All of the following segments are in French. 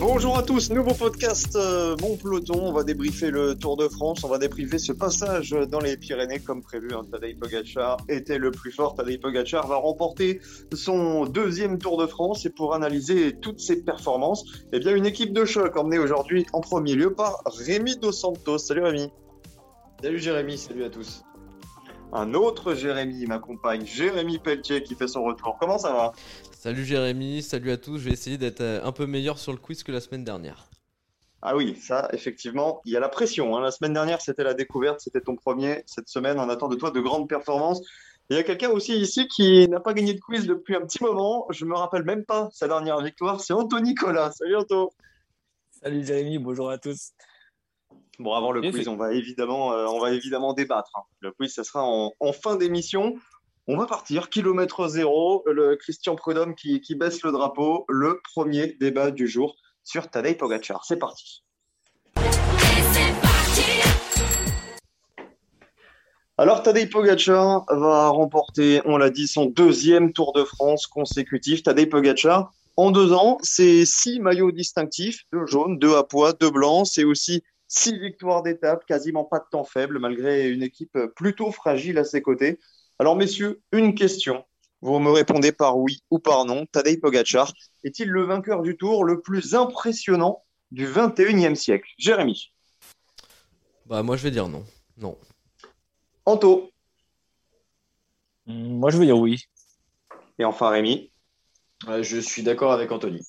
Bonjour à tous, nouveau podcast euh, Mon Peloton. On va débriefer le Tour de France, on va débriefer ce passage dans les Pyrénées comme prévu. Hein. Tadej Pogacar était le plus fort. Tadej Pogacar va remporter son deuxième Tour de France et pour analyser toutes ses performances, eh bien une équipe de choc emmenée aujourd'hui en premier lieu par Rémi Dos Santos. Salut Rémi. Salut Jérémy, salut à tous. Un autre Jérémy m'accompagne, Jérémy Pelletier qui fait son retour. Comment ça va? Salut Jérémy, salut à tous. Je vais essayer d'être euh, un peu meilleur sur le quiz que la semaine dernière. Ah oui, ça, effectivement, il y a la pression. hein. La semaine dernière, c'était la découverte, c'était ton premier. Cette semaine, on attend de toi de grandes performances. Il y a quelqu'un aussi ici qui n'a pas gagné de quiz depuis un petit moment. Je me rappelle même pas sa dernière victoire. C'est Anthony Nicolas. Salut Anto. Salut Jérémy, bonjour à tous. Bon, avant le Bien quiz, on va évidemment, euh, on va évidemment débattre. hein. Le quiz, ça sera en, en fin d'émission. On va partir, kilomètre zéro, le Christian Prudhomme qui, baisse le drapeau, le premier débat du jour sur Tadej Pogacar. C'est parti. Alors Tadej Pogacar va remporter, on l'a dit, son deuxième Tour de France consécutif. Tadej Pogacar, en deux ans, c'est six maillots distinctifs, deux jaunes, deux à pois, deux blancs. C'est aussi six victoires d'étape, quasiment pas de temps faible, malgré une équipe plutôt fragile à ses côtés. Alors messieurs, une question. Vous me répondez par oui ou par non. Tadej Pogacar est-il le vainqueur du Tour le plus impressionnant du 21e siècle? Jérémy. Bah moi je vais dire non. Non. Anto. Moi, je veux dire oui. Et enfin Rémi. Euh, je suis d'accord avec Anthony.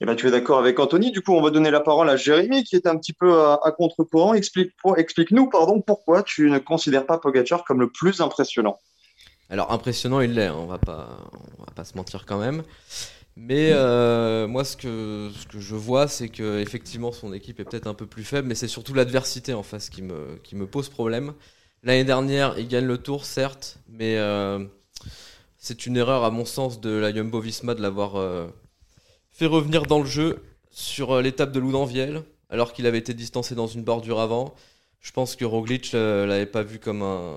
Eh ben, tu es d'accord avec Anthony. Du coup, on va donner la parole à Jérémy, qui est un petit peu à, contre-courant. Explique, explique-nous, pardon, pourquoi tu ne considères pas Pogacar comme le plus impressionnant. Alors impressionnant il l'est, hein, on va pas, va pas se mentir quand même. Mais euh, moi ce que, ce que je vois c'est que effectivement son équipe est peut-être un peu plus faible, mais c'est surtout l'adversité en face qui me, qui me pose problème. L'année dernière il gagne le Tour certes, mais euh, c'est une erreur à mon sens de la Jumbo Visma de l'avoir euh, fait revenir dans le jeu sur euh, l'étape de Loudanviel, alors qu'il avait été distancé dans une bordure avant. Je pense que Roglic euh, l'avait pas vu comme un,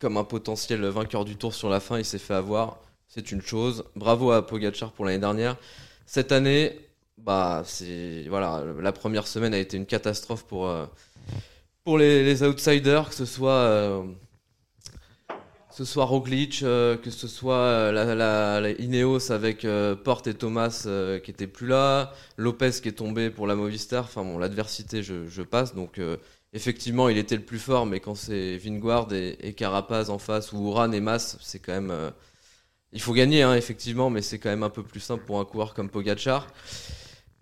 comme un potentiel vainqueur du tour sur la fin, il s'est fait avoir. C'est une chose. Bravo à Pogacar pour l'année dernière. Cette année, bah c'est voilà, la première semaine a été une catastrophe pour euh, les, outsiders, que ce soit euh, ce soit Roglic, euh, que ce soit euh, la, Ineos avec euh, Porte et Thomas euh, qui étaient plus là, Lopez qui est tombé pour la Movistar. Enfin bon, l'adversité, je, passe. Donc euh, effectivement, il était le plus fort, mais quand c'est Vingegaard et, Carapaz en face, ou Uran et Mas, c'est quand même. euh, il faut gagner, hein, effectivement, mais c'est quand même un peu plus simple pour un coureur comme Pogachar.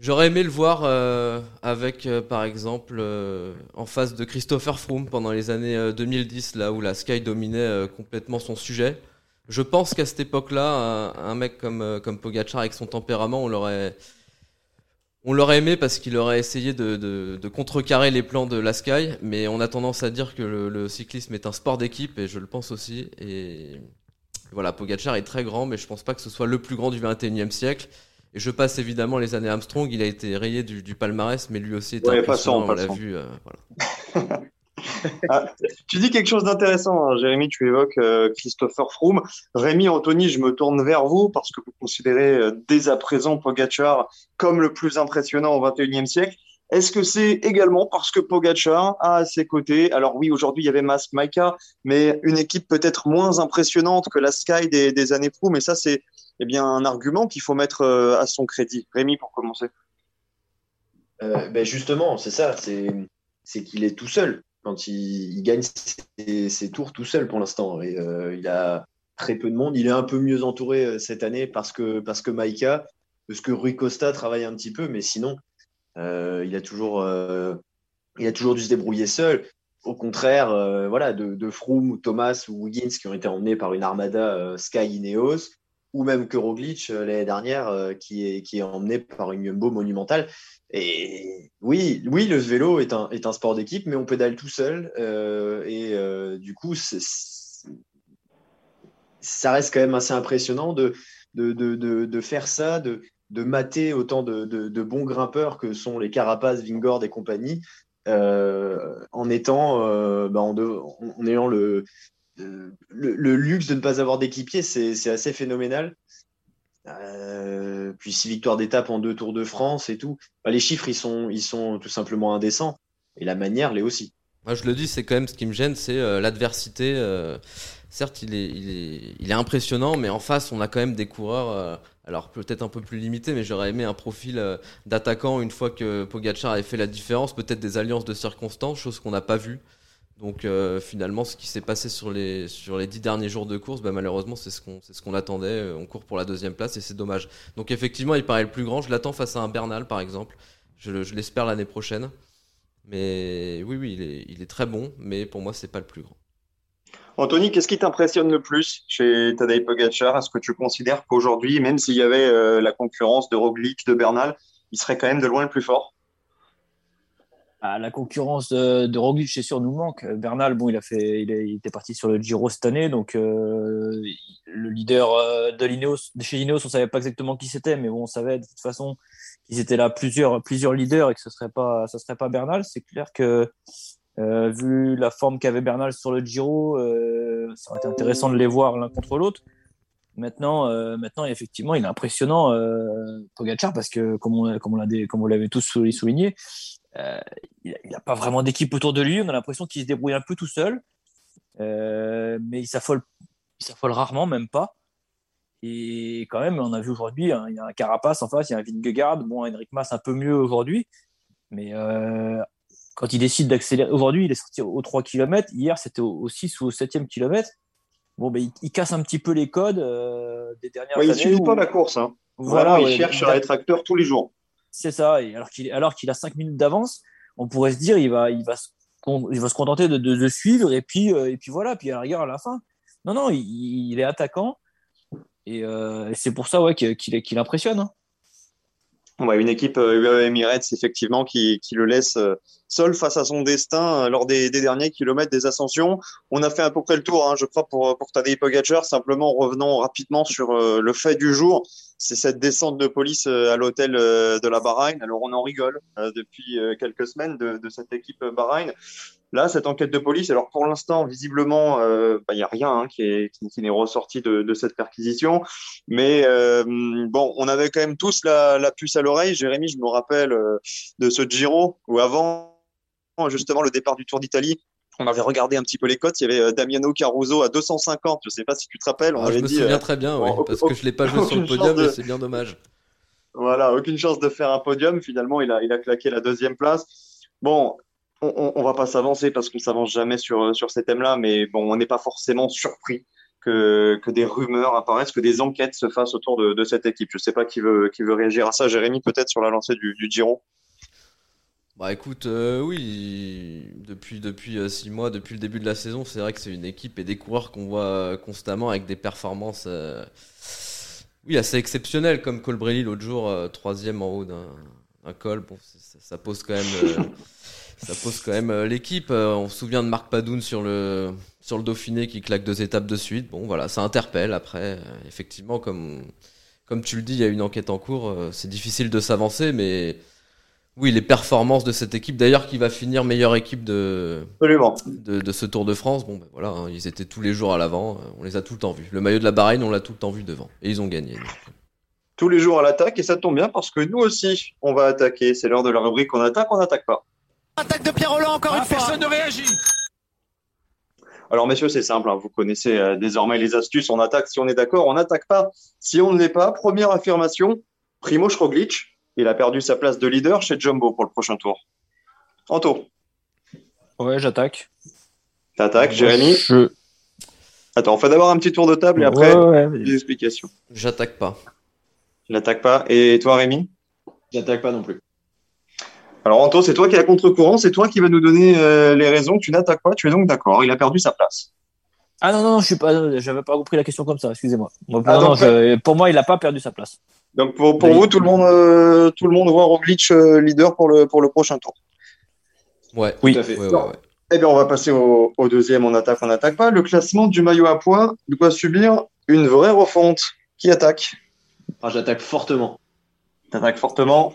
J'aurais aimé le voir euh, avec, euh, par exemple, euh, en face de Christopher Froome pendant les années euh, 2010, là où la Sky dominait euh, complètement son sujet. Je pense qu'à cette époque-là, un, mec comme, euh, comme Pogacar, avec son tempérament, on l'aurait, On l'aurait aimé parce qu'il aurait essayé de, contrecarrer les plans de la Sky, mais on a tendance à dire que le, cyclisme est un sport d'équipe, et je le pense aussi. Et voilà, Pogachar est très grand, mais je pense pas que ce soit le plus grand du 21e siècle. Et je passe évidemment les années Armstrong, il a été rayé du, palmarès, mais lui aussi est ouais, impressionnant, on l'a vu. Euh, voilà. Ah, tu dis quelque chose d'intéressant, hein, Jérémy, tu évoques euh, Christopher Froome. Rémi, Anthony, je me tourne vers vous parce que vous considérez euh, dès à présent Pogachar comme le plus impressionnant au XXIe siècle. Est-ce que c'est également parce que Pogachar a à ses côtés, alors oui, aujourd'hui il y avait Mask Maika, mais une équipe peut-être moins impressionnante que la Sky des, années Froome, et ça c'est eh bien un argument qu'il faut mettre euh, à son crédit. Rémi, pour commencer. ben justement, c'est ça, c'est qu'il est tout seul quand il, gagne ses, tours tout seul pour l'instant. Et euh, il a très peu de monde. Il est un peu mieux entouré euh, cette année parce que, parce Maïka, parce que Rui Costa travaille un petit peu, mais sinon, euh, il, a toujours, dû se débrouiller seul. Au contraire, voilà, de, de Froome, Thomas ou Wiggins qui ont été emmenés par une armada Sky Ineos, ou même que Roglic l'année dernière qui, est, qui est emmené par une Jumbo monumentale. Et oui, oui, le vélo est un, sport d'équipe, mais on pédale tout seul. Euh, et euh, du coup, ça reste quand même assez impressionnant de, faire ça, de, mater autant de, bons grimpeurs que sont les Carapaces, Vingord et compagnie, euh, en étant, bah, en, ayant le, le, luxe de ne pas avoir d'équipier, c'est assez phénoménal. Euh, puis six victoires d'étape en deux Tours de France et tout. Les chiffres, ils sont, sont tout simplement indécents. Et la manière l'est aussi. Moi, je le dis, c'est quand même ce qui me gêne, c'est euh, l'adversité. Euh, certes, il est impressionnant, mais en face, on a quand même des coureurs, alors peut-être un peu plus limités, mais j'aurais aimé un profil d'attaquant une fois que Pogacar avait fait la différence, peut-être des alliances de circonstances, chose qu'on n'a pas vue. Donc euh, finalement, ce qui s'est passé sur les, sur les dix derniers jours de course, bah, malheureusement, c'est ce qu'on ce attendait. Euh, on court pour la deuxième place et c'est dommage. Donc effectivement, il paraît le plus grand. Je l'attends face à un Bernal, par exemple. Je, l'espère l'année prochaine. Mais oui, oui, il est, il est très bon, mais pour moi, c'est pas le plus grand. Anthony, qu'est-ce qui t'impressionne le plus chez Tadej Pogacar? Est-ce que tu considères qu'aujourd'hui, même s'il y avait euh, la concurrence de Roglic, de Bernal, il serait quand même de loin le plus fort? La concurrence de, de Roglic, c'est sûr, nous manque. Bernal, bon, il a fait, il, était parti sur le Giro cette année, donc euh, le leader euh, de, l'Ineos, de chez Ineos, on savait pas exactement qui c'était, mais bon, on savait de toute façon qu'ils étaient là plusieurs, plusieurs leaders et que ce serait pas, ce serait pas Bernal. C'est clair que euh, vu la forme qu'avait Bernal sur le Giro, ça aurait été intéressant de les voir l'un contre l'autre. Maintenant, maintenant, effectivement, il est impressionnant, Pogacar, parce que comme on, comme on l'avait tous souligné, euh, il n'a pas vraiment d'équipe autour de lui. On a l'impression qu'il se débrouille un peu tout seul. Euh, mais il s'affole, il s'affole rarement, même pas. Et quand même, on a vu aujourd'hui, hein, il y a un Carapace en face, il y a un Vingegaard. Bon, Henrik Mas un peu mieux aujourd'hui. Mais euh, quand il décide d'accélérer, aujourd'hui, il est sorti aux 3 km. Hier, c'était au, 6 ou au 7e kilomètre. Bon, ben, il, casse un petit peu les codes des dernières années. Il ne suit pas la course. Hein. Voilà, il cherche à être acteur tous les jours. C'est ça. Et alors qu'il alors qu'il a 5 minutes d'avance, on pourrait se dire il va il va se, contenter de, de, suivre et puis euh, et puis voilà. Puis à la rigueur à la fin. Non non, il, est attaquant et, euh, c'est pour ça ouais qu'il qu'il impressionne. Hein. Ouais, une équipe euh, Emirates effectivement qui, qui le laisse euh, seul face à son destin euh, lors des, des, derniers kilomètres des ascensions. On a fait à peu près le tour, hein, je crois, pour, pour Tadej Pogacar. Simplement, revenons rapidement sur le fait du jour. C'est cette descente de police à l'hôtel de la Bahreïn. Alors, on en rigole depuis quelques semaines de, de cette équipe Bahreïn. Là, cette enquête de police, alors pour l'instant, visiblement, il euh, n'y bah, a rien hein, qui, est, qui, n'est ressorti de, de, cette perquisition. Mais euh, bon, on avait quand même tous la, la puce à l'oreille. Jérémy, je me rappelle euh, de ce Giro où avant justement le départ du Tour d'Italie, on avait regardé un petit peu les cotes. Il y avait euh, Damiano Caruso à 250. Je ne sais pas si tu te rappelles. On ah, avait je me souviens très bien, oui, parce que je l'ai pas joué sur le podium, mais c'est bien dommage. Voilà, aucune chance de faire un podium. Finalement, il a, il a claqué la deuxième place. Bon, on, on, va pas s'avancer parce qu'on s'avance jamais sur, sur ces thèmes-là, mais bon, on n'est pas forcément surpris que, que des rumeurs apparaissent, que des enquêtes se fassent autour de, de cette équipe. Je sais pas qui veut, qui veut réagir à ça. Jérémy, peut-être sur la lancée du, du Giro bah écoute, euh, oui, depuis, depuis euh, six mois, depuis le début de la saison, c'est vrai que c'est une équipe et des coureurs qu'on voit constamment avec des performances euh, oui, assez exceptionnelles, comme Colbrelli l'autre jour, troisième en haut d'un un col, bon, ça, ça pose quand même, euh, ça pose quand même euh, l'équipe. Euh, on se souvient de Marc Padoun sur le, sur le Dauphiné qui claque deux étapes de suite. Bon, voilà, ça interpelle. Après, euh, effectivement, comme, comme tu le dis, il y a une enquête en cours. c'est difficile de s'avancer, mais oui, les performances de cette équipe, d'ailleurs, qui va finir meilleure équipe de, Absolument. de, de ce Tour de France. Bon, ben voilà, hein, ils étaient tous les jours à l'avant. On les a tout le temps vus. Le maillot de la Bahreïn, on l'a tout le temps vu devant. Et ils ont gagné. donc. Tous les jours à l'attaque, et ça tombe bien parce que nous aussi, on va attaquer. C'est l'heure de la rubrique on attaque, on n'attaque pas. Attaque de Pierre Roland encore une fois. Personne ne réagit. Alors, messieurs, c'est simple. hein, Vous connaissez euh, désormais les astuces. On attaque si on est d'accord, on n'attaque pas si on ne l'est pas. Première affirmation Primo Roglic. Il a perdu sa place de leader chez Jumbo pour le prochain tour. Anto, Ouais, j'attaque. t'attaques. Jérémy Je... Attends, on fait d'abord un petit tour de table et après, Ouais, ouais, des explications. J'attaque pas. Tu n'attaques pas. Et toi, Rémi? J'attaque pas non plus. Alors, Anto, c'est toi qui es à contre-courant. C'est toi qui vas nous donner euh, les raisons. Tu n'attaques pas. Tu es donc d'accord. Il a perdu sa place. Ah non, non, non, je suis pas, j'avais pas compris la question comme ça, excusez-moi. Moi, Ah, donc, pour moi, il n'a pas perdu sa place. Donc, pour, pour Oui. vous, tout le monde, euh, tout le monde voit Roglic euh, leader pour le, pour le prochain tour. Ouais. Oui. Tout à fait. Ouais, ouais, Non. ouais. Eh bien, on va passer au, au deuxième. On attaque, on n'attaque pas. Le classement du maillot à poids doit subir une vraie refonte. Qui attaque? Ah, j'attaque fortement. T'attaques fortement.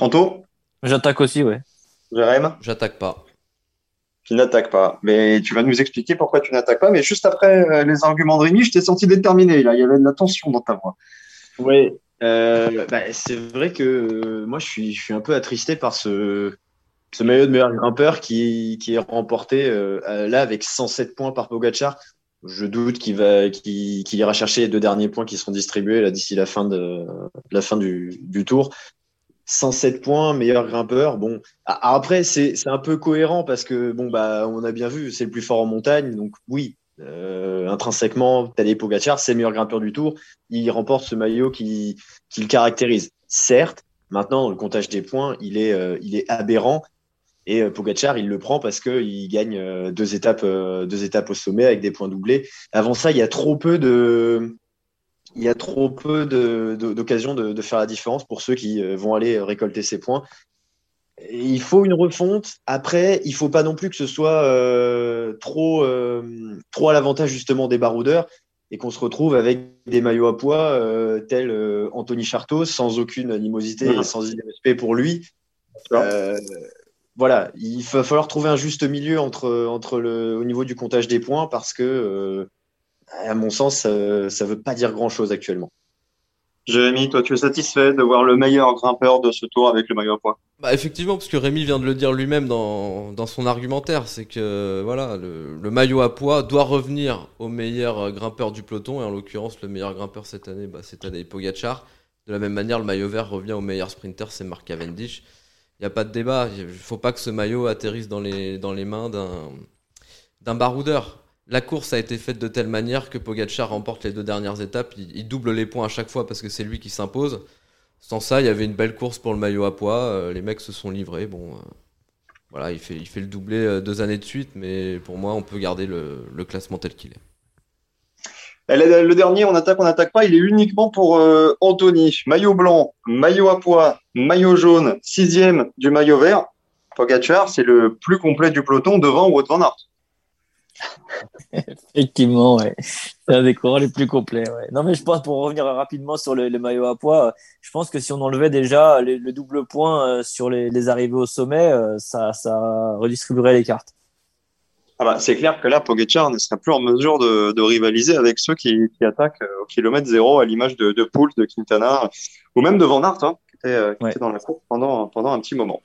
Anto? J'attaque aussi, ouais. Jérém J'attaque pas. Qui n'attaque pas. Mais tu vas nous expliquer pourquoi tu n'attaques pas. Mais juste après euh, les arguments de Rémi, je t'ai senti déterminé. Là, il y avait de la tension dans ta voix. Oui. bah, c'est vrai que euh, moi, je suis, je suis un peu attristé par ce, ce maillot de meilleur grimpeur qui, qui est remporté euh, euh, là avec 107 points par Pogachar. Je doute qu'il va, qu'il, qu'il ira chercher les deux derniers points qui seront distribués là d'ici la fin de la fin du, du tour. 107 points, meilleur grimpeur. Bon, après c'est un peu cohérent parce que bon bah on a bien vu, c'est le plus fort en montagne, donc oui, euh, intrinsèquement Tadej Pogacar c'est le meilleur grimpeur du tour. Il remporte ce maillot qui qui le caractérise. Certes, maintenant dans le comptage des points, il est euh, il est aberrant et euh, Pogacar il le prend parce que il gagne euh, deux étapes euh, deux étapes au sommet avec des points doublés. Avant ça, il y a trop peu de il y a trop peu de- de- d'occasions de, de faire la différence pour ceux qui euh, vont aller récolter ces points. Et il faut une refonte. Après, il faut pas non plus que ce soit euh, trop, euh, trop à l'avantage justement des baroudeurs et qu'on se retrouve avec des maillots à poids euh, tels Anthony Chartot, sans aucune animosité et sans irrespect pour lui. Voilà, il va falloir trouver un juste milieu entre, entre le, au niveau du comptage des points parce que, à mon sens, ça veut pas dire grand-chose actuellement. Jérémy, toi, tu es satisfait de voir le meilleur grimpeur de ce tour avec le maillot à poids? Bah effectivement, parce que Rémi vient de le dire lui-même dans, dans son argumentaire, c'est que voilà, le, le maillot à poids doit revenir au meilleur grimpeur du peloton, et en l'occurrence, le meilleur grimpeur cette année, bah, c'est Tadej Pogacar. De la même manière, le maillot vert revient au meilleur sprinter, c'est Mark Cavendish. Il n'y a pas de débat, il ne faut pas que ce maillot atterrisse dans les, dans les mains d'un d'un baroudeur. La course a été faite de telle manière que Pogacar remporte les deux dernières étapes, il, double les points à chaque fois parce que c'est lui qui s'impose. Sans ça, il y avait une belle course pour le maillot à poids. euh, les mecs se sont livrés. Bon, euh, voilà, il fait, le doublé euh, deux années de suite, mais pour moi, on peut garder le, classement tel qu'il est. Le dernier, on attaque, on n'attaque pas, il est uniquement pour Anthony. Maillot blanc, maillot à poids, maillot jaune, sixième du maillot vert. Pogacar, c'est le plus complet du peloton devant Wout van Aert. Effectivement, ouais. C'est un des courants les plus complets. Ouais. Non, mais je pense, pour revenir rapidement sur le, les maillots à poids, je pense que si on enlevait déjà le double point euh, sur les, les arrivées au sommet, euh, ça, ça redistribuerait les cartes. Ah bah, c'est clair que là, Pogacar ne sera plus en mesure de, de rivaliser avec ceux qui, qui attaquent euh, au kilomètre zéro, à l'image de, de Pouls, de Quintana, ou même de Van Aert, hein, qui, était, qui Ouais. était dans la course pendant, pendant un petit moment.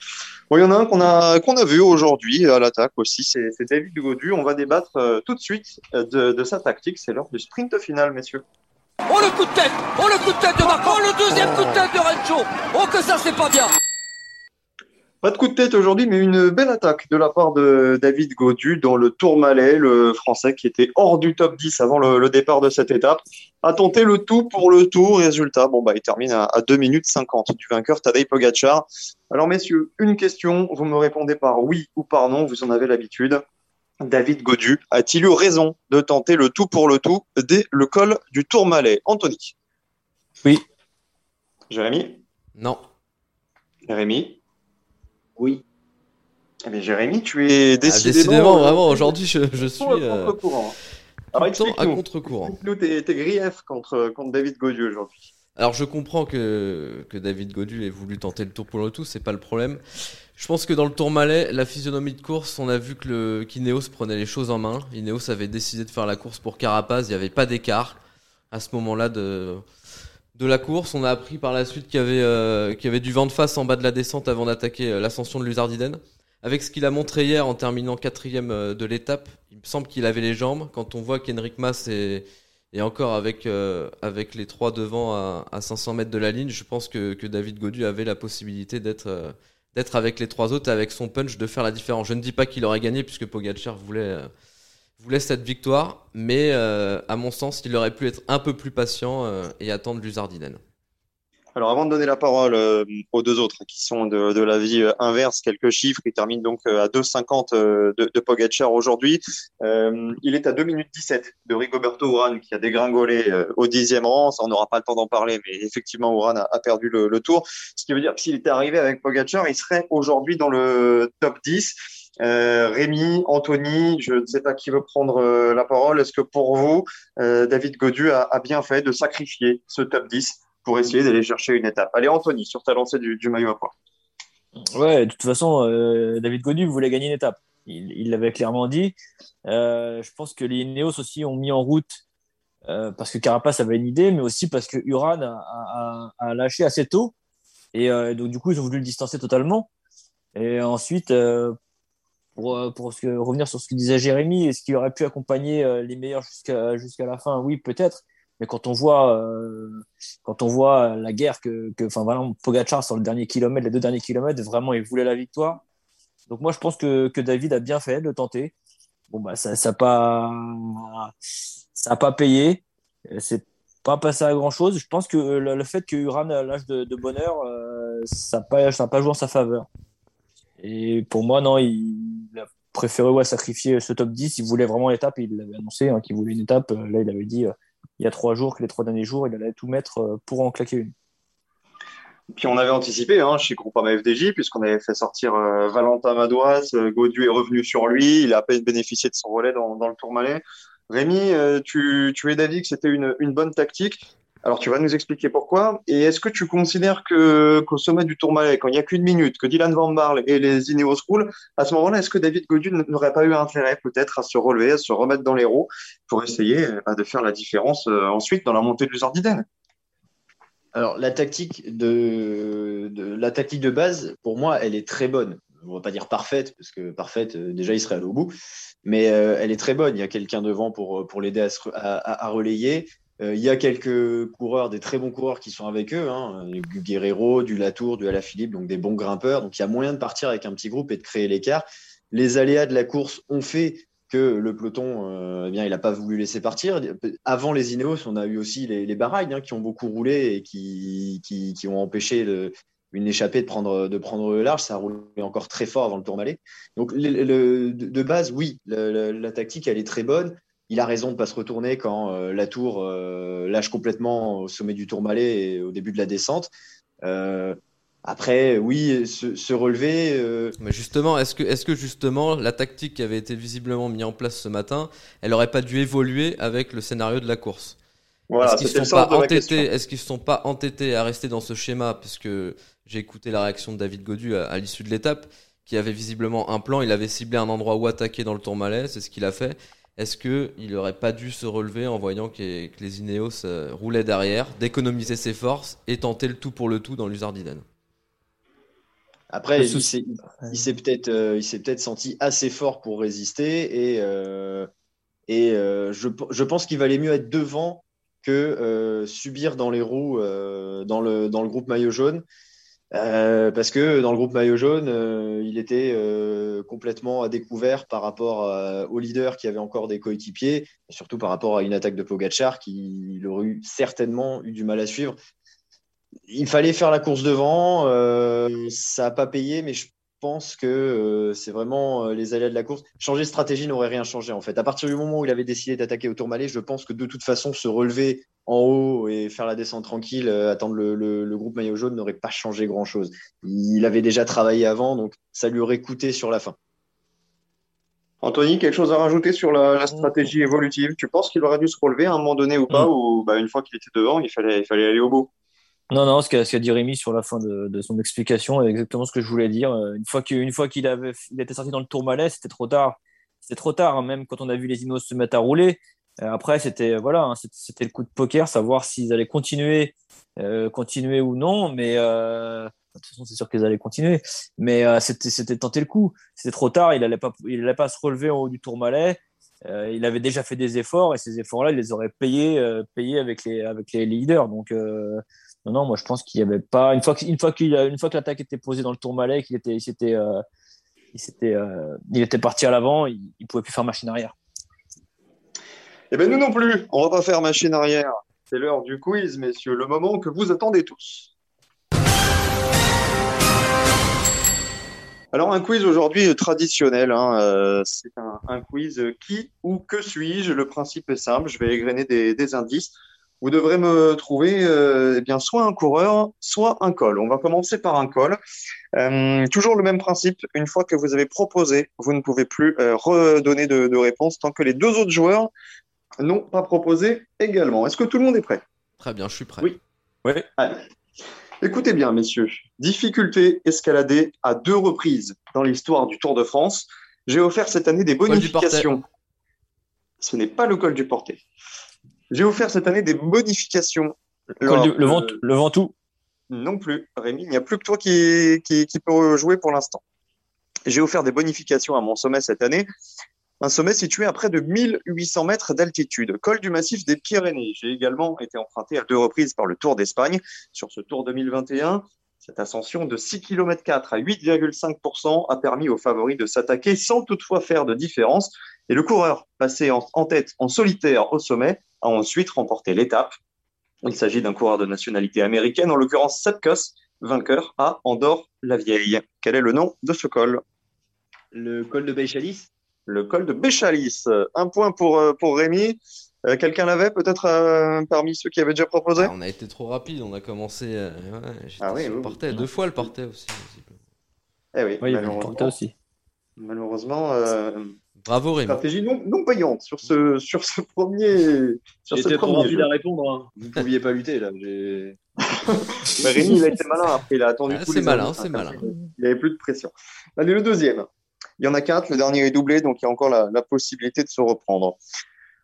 Bon, il y en a un qu'on a, qu'on a vu aujourd'hui à l'attaque aussi, c'est David Godu. On va débattre euh, tout de suite euh, de, de sa tactique. C'est l'heure du sprint final, messieurs. Oh le coup de tête Oh le coup de tête de Marco Oh le deuxième coup de tête de Rencho Oh que ça c'est pas bien Pas de coup de tête aujourd'hui, mais une belle attaque de la part de David Godu dans le Tourmalet, le Français qui était hors du top 10 avant le, le départ de cette étape, a tenté le tout pour le tout. Résultat, bon bah il termine à, à 2 minutes 50 du vainqueur Tadej Pogacar. Alors messieurs, une question, vous me répondez par oui ou par non, vous en avez l'habitude. David Godu a-t-il eu raison de tenter le tout pour le tout dès le col du Tourmalet? Anthony Oui. Jérémy Non. Rémi Oui. Eh bien, Jérémy, tu es Ah, décidément, décidément, euh, vraiment, aujourd'hui, je, je suis euh, contre-courant. Alors, à explique-nous. contre-courant. Explique-nous tes, tes griefs contre, contre David Godieu aujourd'hui. Alors je comprends que, que David Godu ait voulu tenter le tour pour le tout, c'est pas le problème. Je pense que dans le tour malais, la physionomie de course, on a vu que le qu'Ineos prenait les choses en main. Ineos avait décidé de faire la course pour Carapaz, il n'y avait pas d'écart à ce moment-là de, de la course. On a appris par la suite qu'il y, avait, euh, qu'il y avait du vent de face en bas de la descente avant d'attaquer euh, l'ascension de l'Uzardiden. Avec ce qu'il a montré hier en terminant quatrième euh, de l'étape, il me semble qu'il avait les jambes. Quand on voit qu'Henrik Mas est, encore avec, les trois devant à, à 500 mètres de la ligne, je pense que, David Godu avait la possibilité d'être avec les trois autres avec son punch de faire la différence. Je ne dis pas qu'il aurait gagné puisque Pogacar voulait, voulait cette victoire, mais euh, à mon sens, il aurait pu être un peu plus patient euh, et attendre l'Uzardinen. Alors, avant de donner la parole euh, aux deux autres qui sont de, de l'avis euh, inverse, quelques chiffres. Il termine donc euh, à 2,50 euh, de, de Pogacar aujourd'hui. Il est à 2 minutes 17 de Rigoberto Urán qui a dégringolé au dixième rang. Ça, on n'aura pas le temps d'en parler, mais effectivement, Urán a, a perdu le, le tour. Ce qui veut dire que s'il était arrivé avec Pogacar, il serait aujourd'hui dans le top 10. Euh, Rémi, Anthony, je ne sais pas qui veut prendre euh, la parole. Est-ce que pour vous, euh, David Godu a, bien fait de sacrifier ce top 10 pour essayer d'aller chercher une étape? Allez, Anthony, sur ta lancée du, maillot à poids. Ouais, de toute façon, David Godu voulait gagner une étape. Il l'avait clairement dit. Je pense que les Ineos aussi ont mis en route parce que Carapace avait une idée, mais aussi parce que Uran a, a- lâché assez tôt. Et donc, du coup, ils ont voulu le distancer totalement. Et ensuite, pour, euh, revenir sur ce que disait Jérémy, est-ce qu'il aurait pu accompagner euh, les meilleurs jusqu'à la fin? Oui, peut-être. Mais quand on voit, euh, quand on voit la guerre que, enfin Pogacar sur le dernier kilomètre, les deux derniers kilomètres, vraiment, il voulait la victoire. Donc moi, je pense que, David a bien fait de tenter. Bon bah ça, ça pas, ça a pas payé. C'est pas passé à grand chose. Je pense que le, le fait que Uran l'âge de, de bonheur, ça n'a pas, pas joué en sa faveur. Et pour moi, non, il, a préféré sacrifier ce top 10. Il voulait vraiment l'étape. Il l'avait annoncé hein, qu'il voulait une étape. Euh, Là, il avait dit euh, il y a trois jours que les trois derniers jours, il allait tout mettre euh, pour en claquer une. Puis on avait anticipé hein, chez Groupama FDJ, puisqu'on avait fait sortir Valentin Madouas, euh, Gaudu est revenu sur lui, il a à peine bénéficié de son relais dans, dans le Tour Malais. Rémi, tu, tu es d'avis que c'était une, une bonne tactique? Alors tu vas nous expliquer pourquoi. Et est-ce que tu considères que qu'au sommet du Tour Malais, quand il n'y a qu'une minute, que Dylan Van Barle et les Ineos roulent, à ce moment-là, est-ce que David Gaudu n'aurait pas eu intérêt peut-être à se relever, à se remettre dans les roues pour essayer euh, bah, de faire la différence euh, ensuite dans la montée du Zardiden Alors, la tactique de, de- la tactique de base, pour moi, elle est très bonne. On va pas dire parfaite, parce que parfaite, euh, déjà, il serait allé au bout. Mais euh, elle est très bonne. Il y a quelqu'un devant pour, pour l'aider à relayer. Euh, il y a quelques coureurs, des très bons coureurs qui sont avec eux. Hein, du Guerrero, du Latour, du Alaphilippe, donc des bons grimpeurs. Donc, il y a moyen de partir avec un petit groupe et de créer l'écart. Les aléas de la course ont fait que le peloton, euh, eh bien, il n'a pas voulu laisser partir. Avant les Ineos, on a eu aussi les, les hein, qui ont beaucoup roulé et qui, qui, ont empêché une échappée de prendre, de prendre le large. Ça roulé encore très fort avant le Tour Malais. Donc, de, base, oui, la tactique, elle est très bonne. Il a raison de ne pas se retourner quand euh, la tour euh, lâche complètement au sommet du Tour Malais et au début de la descente. Euh, après, oui, se, se relever. Mais justement, est-ce que, est-ce que justement la tactique qui avait été visiblement mise en place ce matin, elle aurait pas dû évoluer avec le scénario de la course? Voilà, Est-ce qu'ils ne sont sont pas entêtés à rester dans ce schéma? Puisque j'ai écouté la réaction de David Godu à, à l'issue de l'étape, qui avait visiblement un plan. Il avait ciblé un endroit où attaquer dans le Tour Malais, c'est ce qu'il a fait. Est-ce que il aurait pas dû se relever en voyant que, que les Ineos euh, roulaient derrière, d'économiser ses forces et tenter le tout pour le tout dans l'Uzardiden Après, Le il souci- s'est, il s'est peut-être, euh, il s'est peut-être senti assez fort pour résister et, euh, et euh, je, je pense qu'il valait mieux être devant que euh, subir dans les roues euh, dans, le, dans le groupe maillot jaune. Euh, parce que dans le groupe maillot jaune, euh, il était euh, complètement à découvert par rapport à- au leader qui avait encore des coéquipiers, surtout par rapport à une attaque de Pogachar qui il aurait certainement eu du mal à suivre. Il fallait faire la course devant, euh, ça n'a pas payé, mais je pense que euh, c'est vraiment euh, les aléas de la course. Changer de stratégie n'aurait rien changé en fait. À partir du moment où il avait décidé d'attaquer au Tourmalet, je pense que de toute façon, se relever en haut et faire la descente tranquille, euh, attendre le, le- le groupe maillot jaune n'aurait pas changé grand chose. Il avait déjà travaillé avant, donc ça lui aurait coûté sur la fin. Anthony, quelque chose à rajouter sur la, la stratégie évolutive? Tu penses qu'il aurait dû se relever à un moment donné ou pas, Mm. ou bah, une fois qu'il était devant, il fallait, il fallait aller au bout? Non, non, ce qu'a qu'a dit Rémi sur la fin de, de son explication est exactement ce que je voulais dire. Euh, Une fois qu'il avait, il était sorti dans le Tourmalet, c'était trop tard. C'était trop tard, hein, même quand on a vu les Inos se mettre à rouler. Euh, après, c'était voilà, hein, c'était le coup de poker, savoir s'ils allaient continuer, euh, continuer ou non. Mais euh, de toute façon, c'est sûr qu'ils allaient continuer. Mais euh, c'était tenter le coup. C'était trop tard. Il allait pas, il allait pas se relever en haut du Tourmalet. Euh, il avait déjà fait des efforts et ces efforts-là, il les aurait payés, euh, payés avec les avec les leaders. Donc euh, non, moi je pense qu'il y avait pas une fois que- fois une fois que l'attaque était posée dans le Tourmalet, qu'il était il euh, euh, il était parti à l'avant, il, il pouvait plus faire machine arrière. Eh bien, nous non plus, on va pas faire machine arrière. C'est l'heure du quiz, messieurs, le moment que vous attendez tous. Alors, un quiz aujourd'hui traditionnel. hein, euh, c'est un, quiz qui ou que suis-je? Le principe est simple, je vais égrener des indices. Vous devrez me trouver euh, eh bien, soit un coureur, soit un col. On va commencer par un col. Euh, toujours le même principe, une fois que vous avez proposé, vous ne pouvez plus euh, redonner de, de réponse tant que les deux autres joueurs n'ont pas proposé également. Est-ce que tout le monde est prêt? Très bien, je suis prêt. Oui. Allez. Écoutez bien, messieurs. Difficulté escaladée à deux reprises dans l'histoire du Tour de France. J'ai offert cette année des bonifications. Ce n'est pas le col du Portet. J'ai offert cette année des bonifications. Col lors du- le, vent, le Ventoux. non plus, Rémi, il n'y a plus que toi qui, qui, qui peut jouer pour l'instant. J'ai offert des bonifications à mon sommet cette année, un sommet situé à près de 1800 mètres d'altitude, col du massif des Pyrénées. J'ai également été emprunté à deux reprises par le Tour d'Espagne. Sur ce Tour 2021, cette ascension de 6 km 4 à 8,5% a permis aux favoris de s'attaquer sans toutefois faire de différence. Et le coureur, passé en tête en solitaire au sommet, a ensuite remporté l'étape. Il s'agit d'un coureur de nationalité américaine, en l'occurrence Sepp Kuss, vainqueur à Andorre-la-Vieille. Quel est le nom de ce col? Le col de Béchalis Le col de Béchalis. Un point pour, euh, pour Rémi. Euh, Quelqu'un l'avait peut-être euh, parmi ceux qui avaient déjà proposé? Ah, on a été trop rapide, on a commencé. euh, ouais, Ah oui, sur le oui, oui. deux fois le portet aussi. Eh oui, Oui, il y avait le malheureusement, Portet aussi. malheureusement euh, Bravo Rémi. stratégie non, non payante sur ce, sur ce premier. Sur ce J'étais trop premier jeu. à répondre. hein. Vous ne pouviez pas lutter là. Mais Rémi, il a été malin après, il a attendu Ah, c'est malin, c'est malin. Il n'y avait plus de pression. Allez, le deuxième. Il y en a quatre, le dernier est doublé, donc il y a encore la, la possibilité de se reprendre.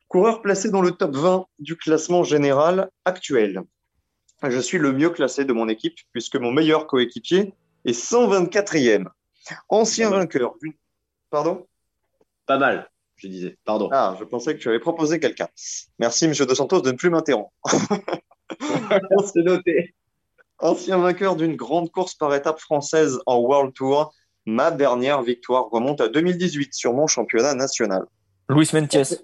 Coureur placé dans le top 20 du classement général actuel. Je suis le mieux classé de mon équipe, puisque mon meilleur coéquipier est 124e. Ancien vainqueur d'une... Pardon? Pas mal, je disais. Pardon. Ah, je pensais que tu avais proposé quelqu'un. Merci, Monsieur Dos Santos, de ne plus m'interrompre. C'est noté. Ancien vainqueur d'une grande course par étape française en World Tour, ma dernière victoire remonte à 2018 sur mon championnat national. Luis Mentiès.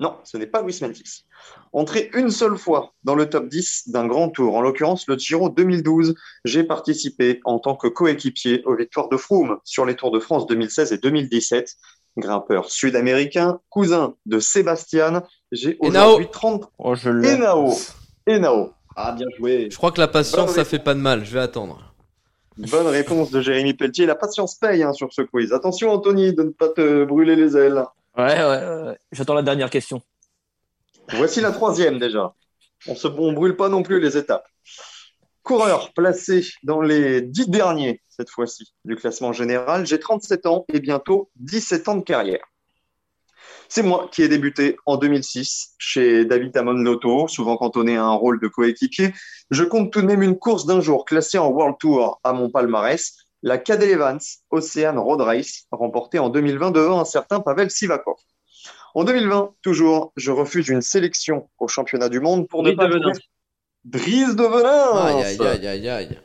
Non, ce n'est pas Luis Mentis. Entré une seule fois dans le top 10 d'un grand tour, en l'occurrence le Giro 2012, j'ai participé en tant que coéquipier aux victoires de Froome sur les Tours de France 2016 et 2017. Grimpeur sud-américain, cousin de Sébastien, j'ai aujourd'hui 30... Oh, je l'ai. Enao. Enao. Ah, bien joué. Je crois que la patience, Bonne ça fait pas de mal, je vais attendre. Bonne réponse de Jérémy Pelletier. La patience paye hein, sur ce quiz. Attention, Anthony, de ne pas te brûler les ailes. Ouais, ouais, ouais. J'attends la dernière question. Voici la troisième déjà. On se on brûle pas non plus les étapes. Coureur placé dans les dix derniers, cette fois-ci, du classement général. J'ai 37 ans et bientôt 17 ans de carrière. C'est moi qui ai débuté en 2006 chez David Amon Lotto, souvent cantonné à un rôle de coéquipier. Je compte tout de même une course d'un jour classée en World Tour à mon palmarès, la Cadel Evans Ocean Road Race, remportée en 2020 devant un certain Pavel Sivakov. En 2020, toujours, je refuse une sélection au championnat du monde pour ne pas de Brice de Venance. Aïe aïe aïe aïe aïe.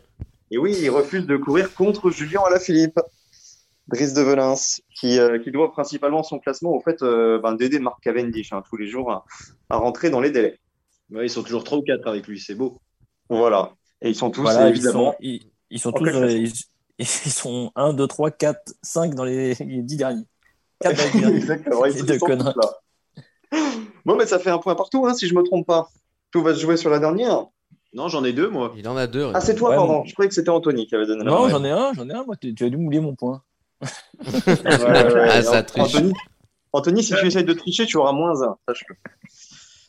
Et oui, il refuse de courir contre Julien Alaphilippe. Brice de Venance, qui, euh, qui doit principalement son classement au fait euh, ben, d'aider Marc Cavendish hein, tous les jours à, à rentrer dans les délais. Ouais, ils sont toujours trois ou quatre avec lui, c'est beau. Voilà. Et ils sont tous Voilà, ils évidemment. sont, ils, ils sont tous, façon ils, Ils sont 1, 2, 3, 4, 5 dans les, les 10 derniers. 4 dans les 10 derniers. Exactement, ils deux tous conneries. là. Bon, mais ça fait un point partout, hein, si je me trompe pas. Tout va se jouer sur la dernière. Non, j'en ai deux, moi. Il en a deux. Ah, c'est toi, Ouais, pardon. Je croyais que c'était Anthony qui avait donné la Non, j'en ai un, j'en ai un. Moi, tu, tu as dû mouiller mon point. Ouais, ouais, ouais. Ah, ça triche. Anthony, Anthony, si tu essayes de tricher, tu auras moins un, sache-le.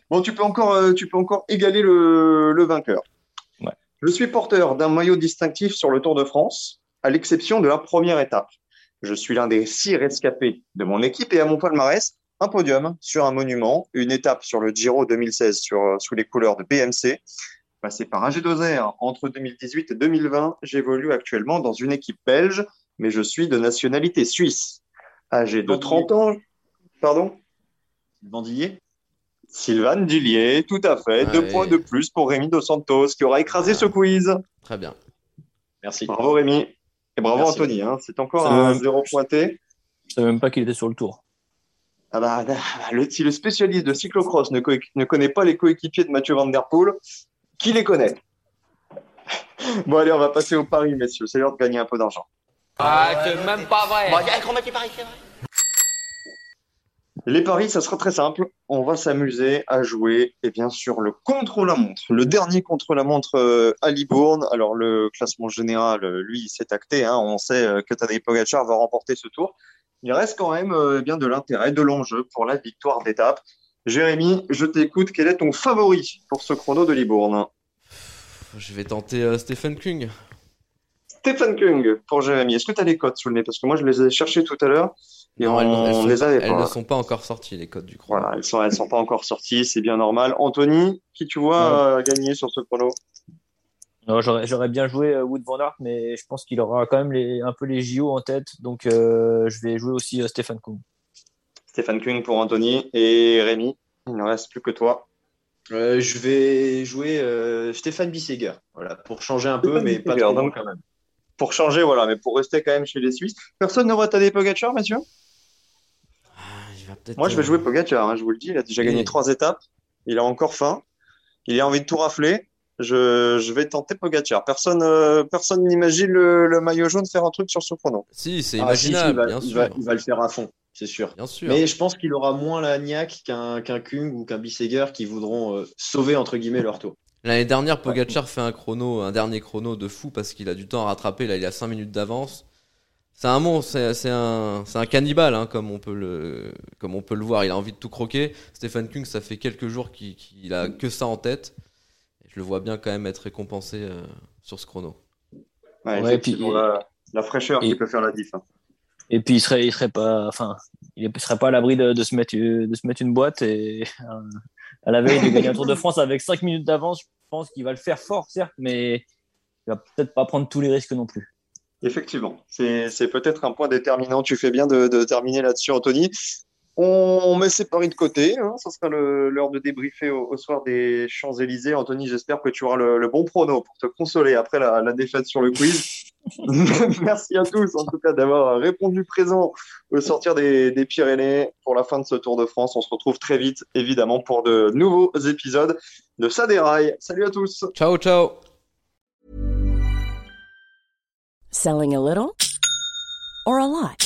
Bon, tu peux encore, euh, tu peux encore égaler le, le vainqueur. Ouais. Je suis porteur d'un maillot distinctif sur le Tour de France, à l'exception de la première étape. Je suis l'un des six rescapés de mon équipe et à mon palmarès, un podium sur un monument, une étape sur le Giro 2016 sur, euh, sous les couleurs de BMC. Passé par un G2R entre 2018 et 2020, j'évolue actuellement dans une équipe belge, mais je suis de nationalité suisse. Âgé de 30 ans, pardon? Bandillier Sylvain Dillier, tout à fait. Deux points de plus pour Rémi Dos Santos, qui aura écrasé ce quiz. Très bien. Merci. Bravo Rémi. Et bravo Merci. Anthony. hein. C'est encore Ça un zéro pointé. Je savais même pas qu'il était sur le tour. Ah bah, le, si le spécialiste de cyclocross ne, co- ne connaît pas les coéquipiers de Mathieu Van Der Poel, qui les connaît? Bon, allez, on va passer au pari, messieurs. C'est l'heure de gagner un peu d'argent. Ah, c'est même pas vrai. Les paris, ça sera très simple. On va s'amuser à jouer, et bien sûr, le contre-la-montre. Le dernier contre-la-montre euh, à Libourne. Alors, le classement général, euh, lui, il s'est acté. hein. On sait euh, que Tadej Pogacar va remporter ce tour. Il reste quand même euh, eh bien de l'intérêt, de l'enjeu pour la victoire d'étape. Jérémy, je t'écoute. Quel est ton favori pour ce chrono de Libourne? Je vais tenter euh, Stephen Kung. Stephen Kung pour Jérémy. Est-ce que tu as les codes sous le nez? Parce que moi, je les ai cherchés tout à l'heure et Non, on, elles, elles sont- les avait elles pas. ne sont pas encore sorties, les codes du chrono. Voilà, elles sont, elles sont pas encore sorties, c'est bien normal. Anthony, qui tu vois euh, gagner sur ce chrono? Non, J'aurais j'aurais bien joué euh, Wood Van Aert, mais je pense qu'il aura quand même les, un peu les JO en tête. Donc, euh, je vais jouer aussi euh, Stéphane Kuhn. Stéphane Kung pour Anthony et Rémi. Il ne reste plus que toi. Euh, je vais jouer euh, Stéphane Bisseger, voilà, pour changer un peu, Stéphane mais pas trop donc. quand même. Pour changer, voilà, mais pour rester quand même chez les Suisses. Personne ne voit Tadej Pogacar, messieurs Ah, Moi, je vais jouer Pogacar, hein, je vous le dis. Il a déjà Oui. gagné trois étapes. Il a encore faim. Il a envie de tout rafler. Je, je vais tenter Pogacar. Personne euh, personne n'imagine le, le maillot jaune faire un truc sur ce chrono. Si, c'est Ah, si, si, imaginable, il, va, bien il sûr. va- il va le faire à fond, c'est sûr. Bien sûr. Mais je pense qu'il aura moins la niaque qu'un qu'un Kung ou qu'un Bisseger qui voudront euh, sauver entre guillemets leur tour. L'année dernière, Pogacar fait un chrono, un dernier chrono de fou parce qu'il a du temps à rattraper. Là, il a 5 minutes d'avance. C'est un monstre, c'est- un, c'est un cannibale, hein, comme, on peut le, comme on peut le voir. Il a envie de tout croquer. Stephen Kung, ça fait quelques jours qu'il qu'il a que ça en tête. Et je le vois bien quand même être récompensé euh, sur ce chrono. Ouais, Ouais, effectivement, puis- la, la fraîcheur et- qui peut faire la diff. hein. Et puis, il serait, il serait pas, enfin, il serait pas à l'abri de, de se mettre, de se mettre une boîte et euh, à la veille de gagner un Tour de France avec 5 minutes d'avance, je pense qu'il va le faire fort, certes, mais il va peut-être pas prendre tous les risques non plus. Effectivement, c'est c'est peut-être un point déterminant. Tu fais bien de, de terminer là-dessus, Anthony. On, met ces paris de côté. Hein. Ça sera l'heure de débriefer au, au soir des Champs-Élysées. Anthony, j'espère que tu auras le, le bon prono pour te consoler après la, la défaite sur le quiz. Merci à tous, en tout cas, d'avoir répondu présent au sortir des, des Pyrénées pour la fin de ce Tour de France. On se retrouve très vite, évidemment, pour de nouveaux épisodes de Ça déraille. Salut à tous. Ciao, ciao Selling a little or a lot?